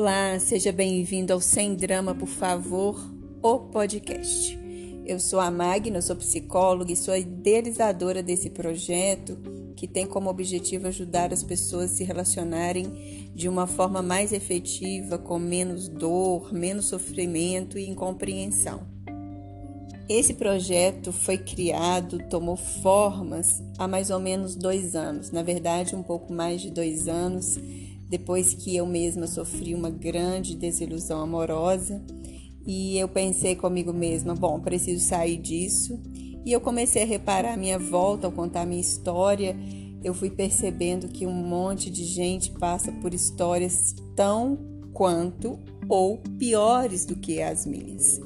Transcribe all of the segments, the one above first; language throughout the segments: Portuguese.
Olá, seja bem-vindo ao Sem Drama, por favor, o podcast. Eu sou a Magna, sou psicóloga e sou a idealizadora desse projeto que tem como objetivo ajudar as pessoas a se relacionarem de uma forma mais efetiva, com menos dor, menos sofrimento e incompreensão. Esse projeto foi criado, tomou formas há mais ou menos dois anos, na verdade, um pouco mais de dois anos depois que eu mesma sofri uma grande desilusão amorosa e eu pensei comigo mesma, bom, preciso sair disso. E eu comecei a reparar a minha volta ao contar minha história, eu fui percebendo que um monte de gente passa por histórias tão quanto ou piores do que as minhas.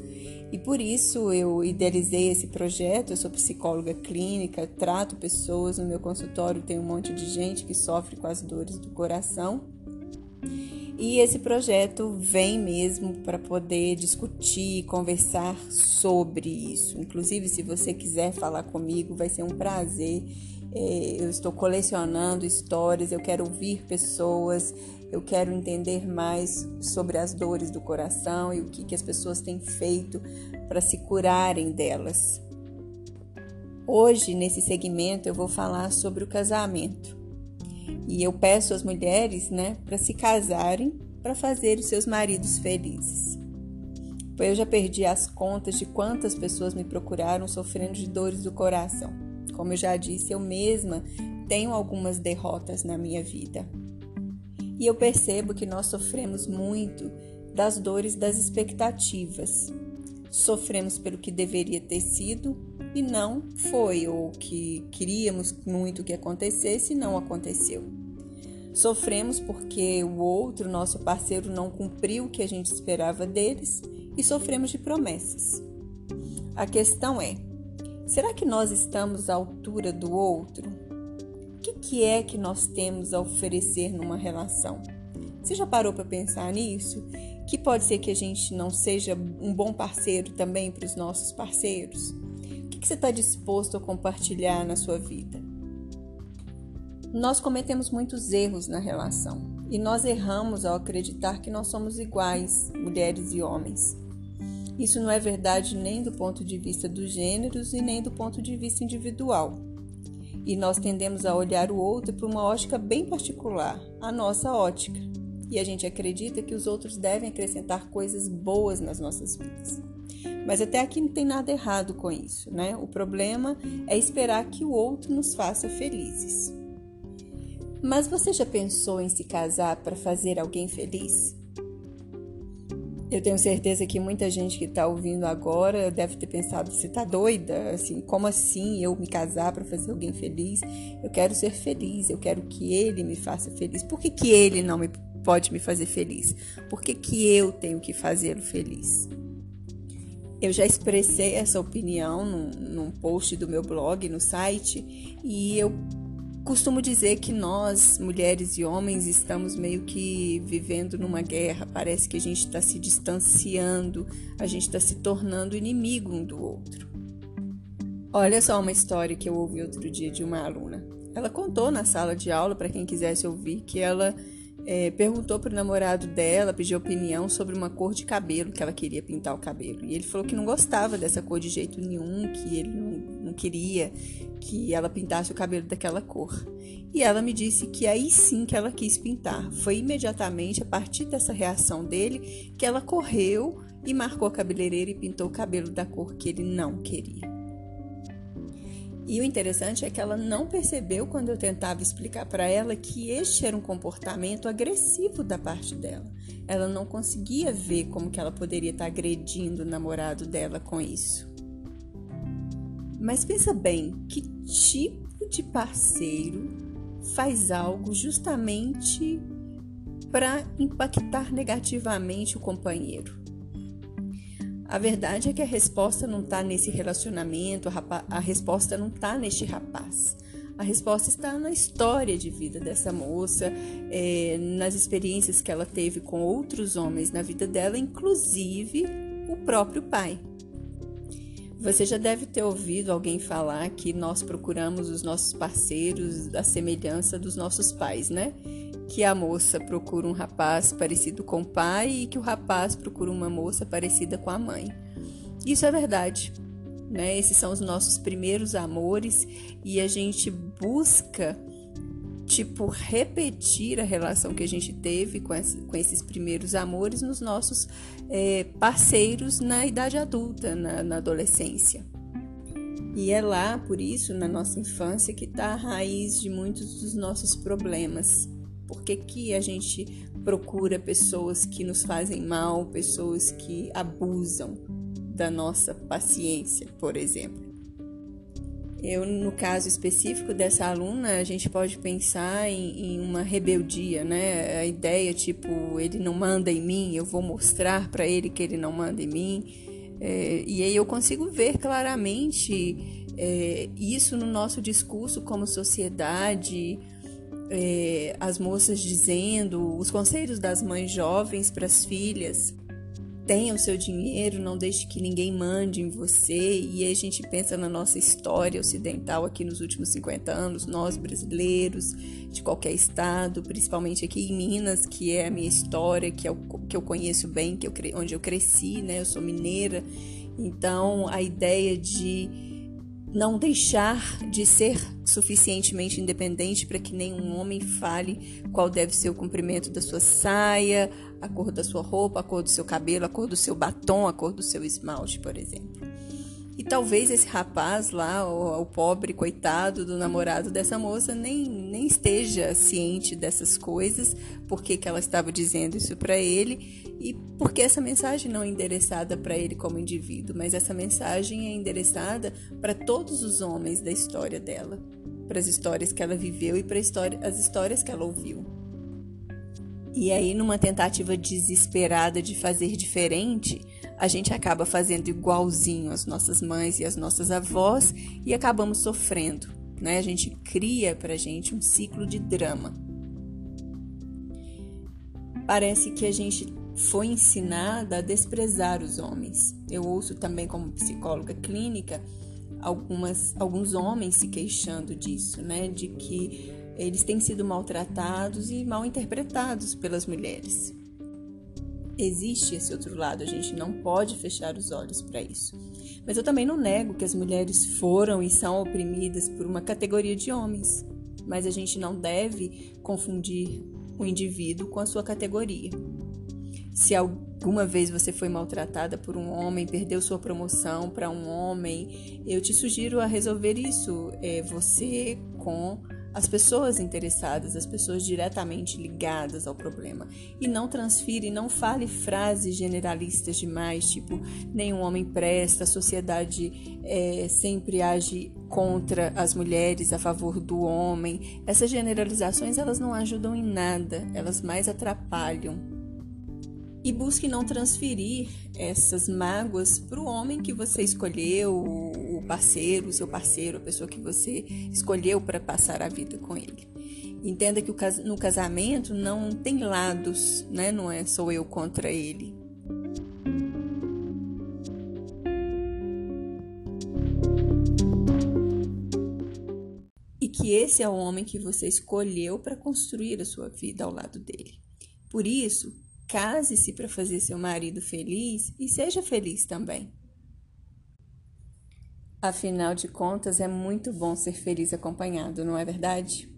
E por isso eu idealizei esse projeto. Eu sou psicóloga clínica, trato pessoas no meu consultório, tem um monte de gente que sofre com as dores do coração. E esse projeto vem mesmo para poder discutir, conversar sobre isso. Inclusive, se você quiser falar comigo, vai ser um prazer. É, eu estou colecionando histórias, eu quero ouvir pessoas, eu quero entender mais sobre as dores do coração e o que, que as pessoas têm feito para se curarem delas. Hoje, nesse segmento, eu vou falar sobre o casamento. E eu peço às mulheres, né, para se casarem para fazer os seus maridos felizes. Pois eu já perdi as contas de quantas pessoas me procuraram sofrendo de dores do coração. Como eu já disse, eu mesma tenho algumas derrotas na minha vida. E eu percebo que nós sofremos muito das dores das expectativas. Sofremos pelo que deveria ter sido e não foi, ou que queríamos muito que acontecesse e não aconteceu. Sofremos porque o outro, nosso parceiro, não cumpriu o que a gente esperava deles e sofremos de promessas. A questão é: será que nós estamos à altura do outro? O que, que é que nós temos a oferecer numa relação? Você já parou para pensar nisso? Que pode ser que a gente não seja um bom parceiro também para os nossos parceiros? que você está disposto a compartilhar na sua vida? Nós cometemos muitos erros na relação e nós erramos ao acreditar que nós somos iguais, mulheres e homens. Isso não é verdade nem do ponto de vista dos gêneros e nem do ponto de vista individual. E nós tendemos a olhar o outro por uma ótica bem particular, a nossa ótica. E a gente acredita que os outros devem acrescentar coisas boas nas nossas vidas. Mas até aqui não tem nada errado com isso, né? O problema é esperar que o outro nos faça felizes. Mas você já pensou em se casar para fazer alguém feliz? Eu tenho certeza que muita gente que está ouvindo agora deve ter pensado: você está doida? Assim, como assim eu me casar para fazer alguém feliz? Eu quero ser feliz, eu quero que ele me faça feliz. Por que, que ele não me, pode me fazer feliz? Por que, que eu tenho que fazê-lo feliz? Eu já expressei essa opinião num, num post do meu blog, no site, e eu costumo dizer que nós, mulheres e homens, estamos meio que vivendo numa guerra. Parece que a gente está se distanciando, a gente está se tornando inimigo um do outro. Olha só uma história que eu ouvi outro dia de uma aluna. Ela contou na sala de aula, para quem quisesse ouvir, que ela é, perguntou para o namorado dela, pediu opinião sobre uma cor de cabelo que ela queria pintar o cabelo. E ele falou que não gostava dessa cor de jeito nenhum, que ele não, não queria que ela pintasse o cabelo daquela cor. E ela me disse que aí sim que ela quis pintar. Foi imediatamente a partir dessa reação dele que ela correu e marcou a cabeleireira e pintou o cabelo da cor que ele não queria. E o interessante é que ela não percebeu quando eu tentava explicar para ela que este era um comportamento agressivo da parte dela. Ela não conseguia ver como que ela poderia estar agredindo o namorado dela com isso. Mas pensa bem, que tipo de parceiro faz algo justamente para impactar negativamente o companheiro? A verdade é que a resposta não está nesse relacionamento, a, resposta não está neste rapaz. A resposta está na história de vida dessa moça, é, nas experiências que ela teve com outros homens na vida dela, inclusive o próprio pai. Você já deve ter ouvido alguém falar que nós procuramos os nossos parceiros da semelhança dos nossos pais, né? que a moça procura um rapaz parecido com o pai e que o rapaz procura uma moça parecida com a mãe. Isso é verdade. Né? Esses são os nossos primeiros amores e a gente busca tipo repetir a relação que a gente teve com, com esses primeiros amores nos nossos é, parceiros na idade adulta, na, na adolescência. E é lá, por isso, na nossa infância, que está a raiz de muitos dos nossos problemas. Por que, que a gente procura pessoas que nos fazem mal, pessoas que abusam da nossa paciência, por exemplo? Eu, no caso específico dessa aluna, a gente pode pensar em, em, uma rebeldia, né? A ideia, tipo, ele não manda em mim, eu vou mostrar para ele que ele não manda em mim. É, e aí eu consigo ver claramente é, isso no nosso discurso como sociedade, é, as moças dizendo, os conselhos das mães jovens para as filhas tenha o seu dinheiro, não deixe que ninguém mande em você. E a gente pensa na nossa história ocidental aqui nos últimos 50 anos, nós brasileiros de qualquer estado, principalmente aqui em Minas, que é a minha história, que, é o, que eu conheço bem, que eu, onde eu cresci, né? Eu sou mineira. Então, a ideia de não deixar de ser suficientemente independente para que nenhum homem fale qual deve ser o comprimento da sua saia, a cor da sua roupa, a cor do seu cabelo, a cor do seu batom, a cor do seu esmalte, por exemplo. E talvez esse rapaz lá, o, o, pobre coitado do namorado dessa moça, nem, nem esteja ciente dessas coisas, porque que ela estava dizendo isso para ele e porque essa mensagem não é endereçada para ele como indivíduo, mas essa mensagem é endereçada para todos os homens da história dela, para as histórias que ela viveu e para história, as histórias que ela ouviu. E aí, numa tentativa desesperada de fazer diferente, a gente acaba fazendo igualzinho as nossas mães e as nossas avós e acabamos sofrendo. Né? A gente cria pra gente um ciclo de drama. Parece que a gente foi ensinada a desprezar os homens. Eu ouço também, como psicóloga clínica, algumas, alguns homens se queixando disso, né? De que eles têm sido maltratados e mal interpretados pelas mulheres. Existe esse outro lado, a gente não pode fechar os olhos para isso. Mas eu também não nego que as mulheres foram e são oprimidas por uma categoria de homens, mas a gente não deve confundir o indivíduo com a sua categoria. Se alguma vez você foi maltratada por um homem, perdeu sua promoção para um homem, eu te sugiro a resolver isso. É você com as pessoas interessadas, as pessoas diretamente ligadas ao problema. E não transfire, não fale frases generalistas demais, tipo, nenhum homem presta, a sociedade é, sempre age contra as mulheres, a favor do homem. Essas generalizações, elas não ajudam em nada, elas mais atrapalham. E busque não transferir essas mágoas para o homem que você escolheu, parceiro, o seu parceiro, a pessoa que você escolheu para passar a vida com ele. Entenda que no casamento não tem lados, né? Não é sou eu contra ele. E que esse é o homem que você escolheu para construir a sua vida ao lado dele. Por isso, case-se para fazer seu marido feliz e seja feliz também. Afinal de contas, é muito bom ser feliz acompanhado, não é verdade?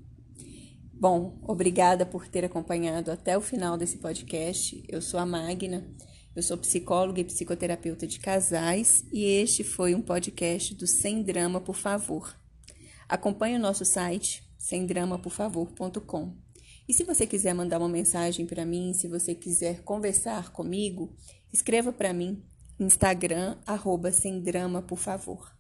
Bom, obrigada por ter acompanhado até o final desse podcast. Eu sou a Magna, eu sou psicóloga e psicoterapeuta de casais e este foi um podcast do Sem Drama, por favor. Acompanhe o nosso site semdramaporfavor.com. E se você quiser mandar uma mensagem para mim, se você quiser conversar comigo, escreva para mim Instagram, arroba sem drama, por favor.